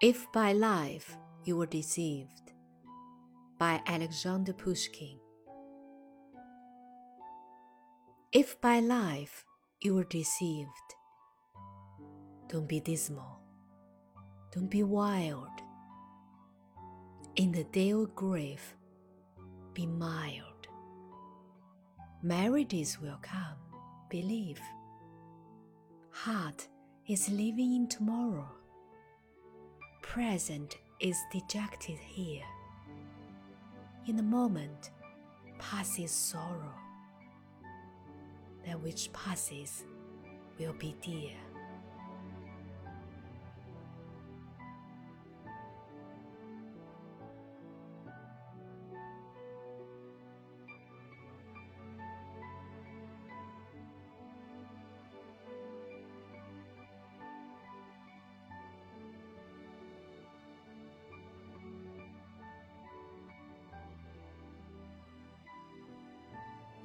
If by life you were deceived, by Alexander Pushkin. If by life you were deceived, don't be dismal, don't be wild. In the day of grief, be mild. Days will come, believe. Heart is living in tomorrow present is dejected here. In the moment passes sorrow. That which passes will be dear.